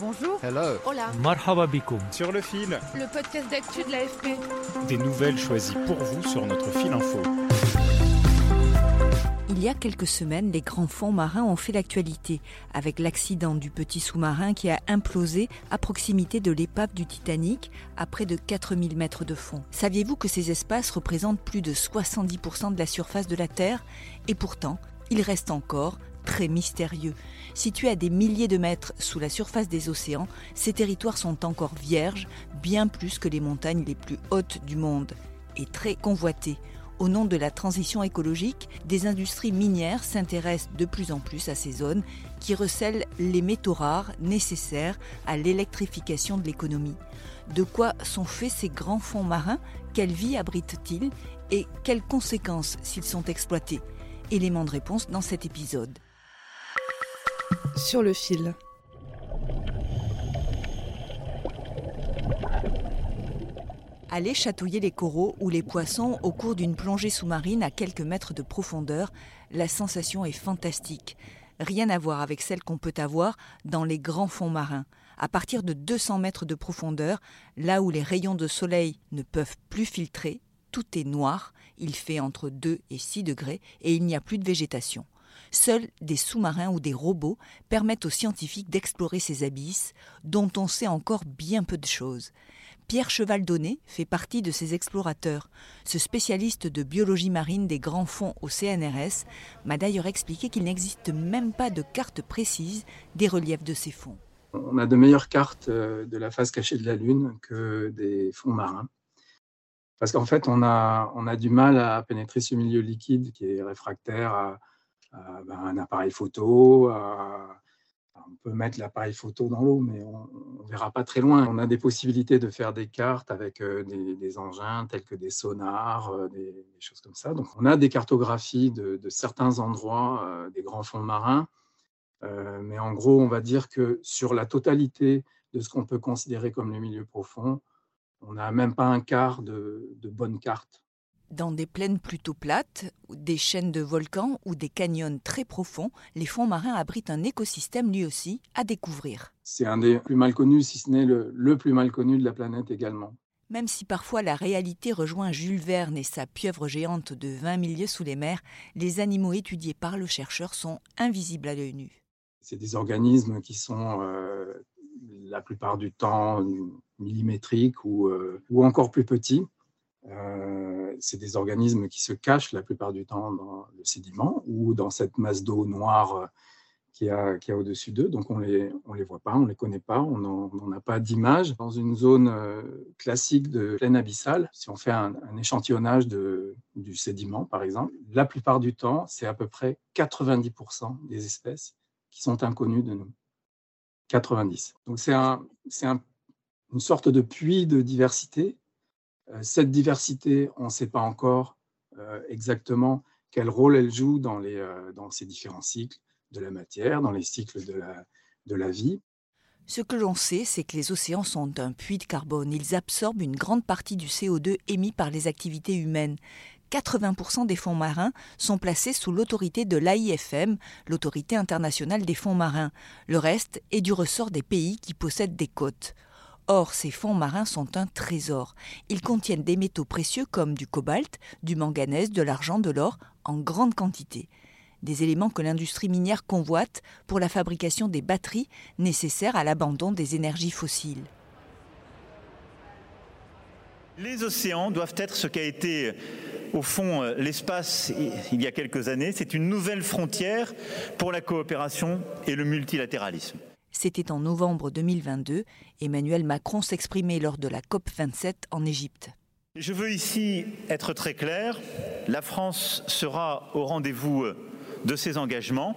Bonjour. Hello. Hola. Marhaba bikoum. Sur le fil, Le podcast d'actu de l'AFP. des nouvelles choisies pour vous sur notre fil info. Il y a quelques semaines, les grands fonds marins ont fait l'actualité, avec l'accident du petit sous-marin qui a implosé à proximité de l'épave du Titanic à près de 4000 mètres de fond. Saviez-vous que ces espaces représentent plus de 70% de la surface de la Terre? Et pourtant, ils restent encore très mystérieux. Situés à des milliers de mètres sous la surface des océans, ces territoires sont encore vierges, bien plus que les montagnes les plus hautes du monde, et très convoités. Au nom de la transition écologique, des industries minières s'intéressent de plus en plus à ces zones qui recèlent les métaux rares nécessaires à l'électrification de l'économie. De quoi sont faits ces grands fonds marins? Quelle vie abritent-ils? Et quelles conséquences s'ils sont exploités? Élément de réponse dans cet épisode. Sur le fil. Aller chatouiller les coraux ou les poissons au cours d'une plongée sous-marine à quelques mètres de profondeur, la sensation est fantastique. Rien à voir avec celle qu'on peut avoir dans les grands fonds marins. À partir de 200 mètres de profondeur, là où les rayons de soleil ne peuvent plus filtrer, tout est noir, il fait entre 2 et 6 degrés et il n'y a plus de végétation. Seuls des sous-marins ou des robots permettent aux scientifiques d'explorer ces abysses dont on sait encore bien peu de choses. Pierre Cheval-Donné fait partie de ces explorateurs. Ce spécialiste de biologie marine des grands fonds au CNRS m'a d'ailleurs expliqué qu'il n'existe même pas de carte précise des reliefs de ces fonds. On a de meilleures cartes euh, de la face cachée de la Lune que des fonds marins. Parce qu'en fait, on a, du mal à pénétrer ce milieu liquide qui est réfractaire ben, un appareil photo. à- on peut mettre l'appareil photo dans l'eau, mais on ne verra pas très loin. On a des possibilités de faire des cartes avec euh, des, engins tels que des sonars, euh, des, choses comme ça. Donc, on a des cartographies de, certains endroits euh, des grands fonds marins. Euh, mais en gros, on va dire que sur la totalité de ce qu'on peut considérer comme le milieu profond, on n'a même pas un quart de, de bonnes cartes. Dans des plaines plutôt plates, des chaînes de volcans ou des canyons très profonds, les fonds marins abritent un écosystème lui aussi à découvrir. C'est un des plus mal connus, si ce n'est le, le plus mal connu de la planète également. Même si parfois la réalité rejoint Jules Verne et sa pieuvre géante de 20 milieux sous les mers, les animaux étudiés par le chercheur sont invisibles à l'œil nu. C'est des organismes qui sont euh, la plupart du temps millimétriques ou, euh, ou encore plus petits. Euh, c'est des organismes qui se cachent la plupart du temps dans le sédiment ou dans cette masse d'eau noire euh, qu'il y a, qu'il y a au-dessus d'eux. Donc on les, on les voit pas, on les connaît pas, on n'en a pas d'image. Dans une zone euh, classique de plaine abyssale, si on fait un, échantillonnage de, du sédiment, par exemple, la plupart du temps, c'est à peu près 90% des espèces qui sont inconnues de nous. 90. Donc c'est un, un, une sorte de puits de diversité. Euh, cette diversité, on ne sait pas encore euh, exactement quel rôle elle joue dans, les, euh, dans ces différents cycles de la matière, dans les cycles de la, de la vie. Ce que l'on sait, c'est que les océans sont un puits de carbone. Ils absorbent une grande partie du CO2 émis par les activités humaines. 80% des fonds marins sont placés sous l'autorité de l'AIFM, l'autorité internationale des fonds marins. Le reste est du ressort des pays qui possèdent des côtes. Or, ces fonds marins sont un trésor. Ils contiennent des métaux précieux comme du cobalt, du manganèse, de l'argent, de l'or, en grande quantité. Des éléments que l'industrie minière convoite pour la fabrication des batteries nécessaires à l'abandon des énergies fossiles. Les océans doivent être ce qu'a été au fond l'espace il y a quelques années. C'est une nouvelle frontière pour la coopération et le multilatéralisme. C'était en novembre 2022. Emmanuel Macron s'exprimait lors de la COP27 en Égypte. Je veux ici être très clair. La France sera au rendez-vous de ses engagements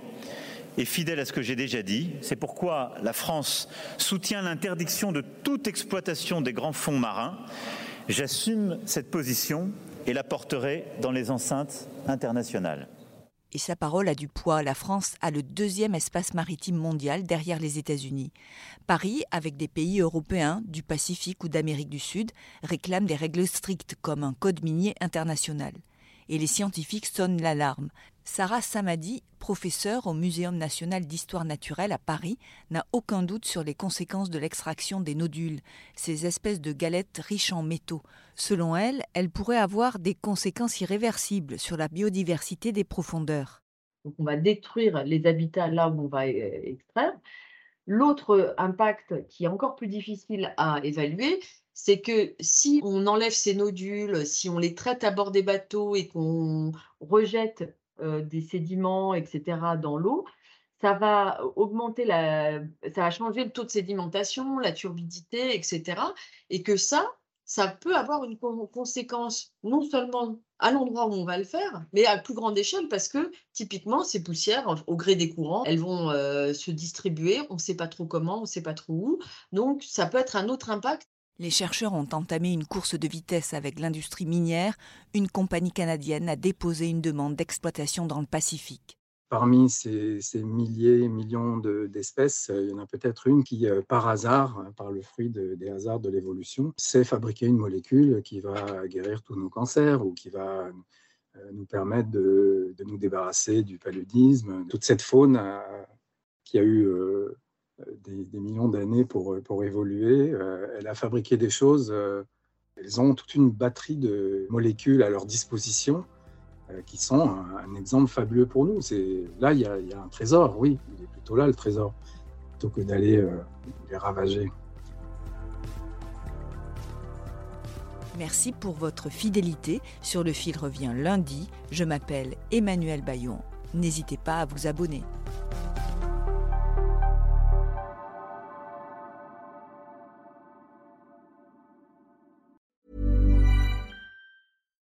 et fidèle à ce que j'ai déjà dit. C'est pourquoi la France soutient l'interdiction de toute exploitation des grands fonds marins. J'assume cette position et la porterai dans les enceintes internationales. Et sa parole a du poids. La France a le deuxième espace maritime mondial derrière les États-Unis. Paris, avec des pays européens, du Pacifique ou d'Amérique du Sud, réclame des règles strictes comme un code minier international. Et les scientifiques sonnent l'alarme. Sarah Samadi, professeure au Muséum national d'histoire naturelle à Paris, n'a aucun doute sur les conséquences de l'extraction des nodules, ces espèces de galettes riches en métaux. Selon elle, elles pourraient avoir des conséquences irréversibles sur la biodiversité des profondeurs. Donc on va détruire les habitats là où on va euh, extraire. L'autre impact qui est encore plus difficile à évaluer, c'est que si on enlève ces nodules, si on les traite à bord des bateaux et qu'on rejette euh, des sédiments, etc., dans l'eau, ça va augmenter la, ça va changer le taux de sédimentation, la turbidité, etc. Et que ça, ça peut avoir une conséquence non seulement à l'endroit où on va le faire, mais à plus grande échelle parce que typiquement ces poussières, au gré des courants, elles vont euh, se distribuer, on ne sait pas trop comment, on ne sait pas trop où. Donc ça peut être un autre impact les chercheurs ont entamé une course de vitesse avec l'industrie minière. Une compagnie canadienne a déposé une demande d'exploitation dans le Pacifique. Parmi ces, milliers, millions d'espèces, il y en a peut-être une qui, euh, par hasard, par le fruit des hasards de l'évolution, sait fabriquer une molécule qui va guérir tous nos cancers ou qui va euh, nous permettre de, nous débarrasser du paludisme. Toute cette faune qui a eu euh, des, millions d'années pour, pour évoluer. Euh, elle a fabriqué des choses, euh, elles ont toute une batterie de molécules à leur disposition euh, qui sont un, exemple fabuleux pour nous. Là, y, a, il y, a, un trésor, oui, il est plutôt là le trésor, plutôt que d'aller les ravager. Merci pour votre fidélité. Sur le fil revient lundi. Je m'appelle Emmanuel Bayon. N'hésitez pas à vous abonner.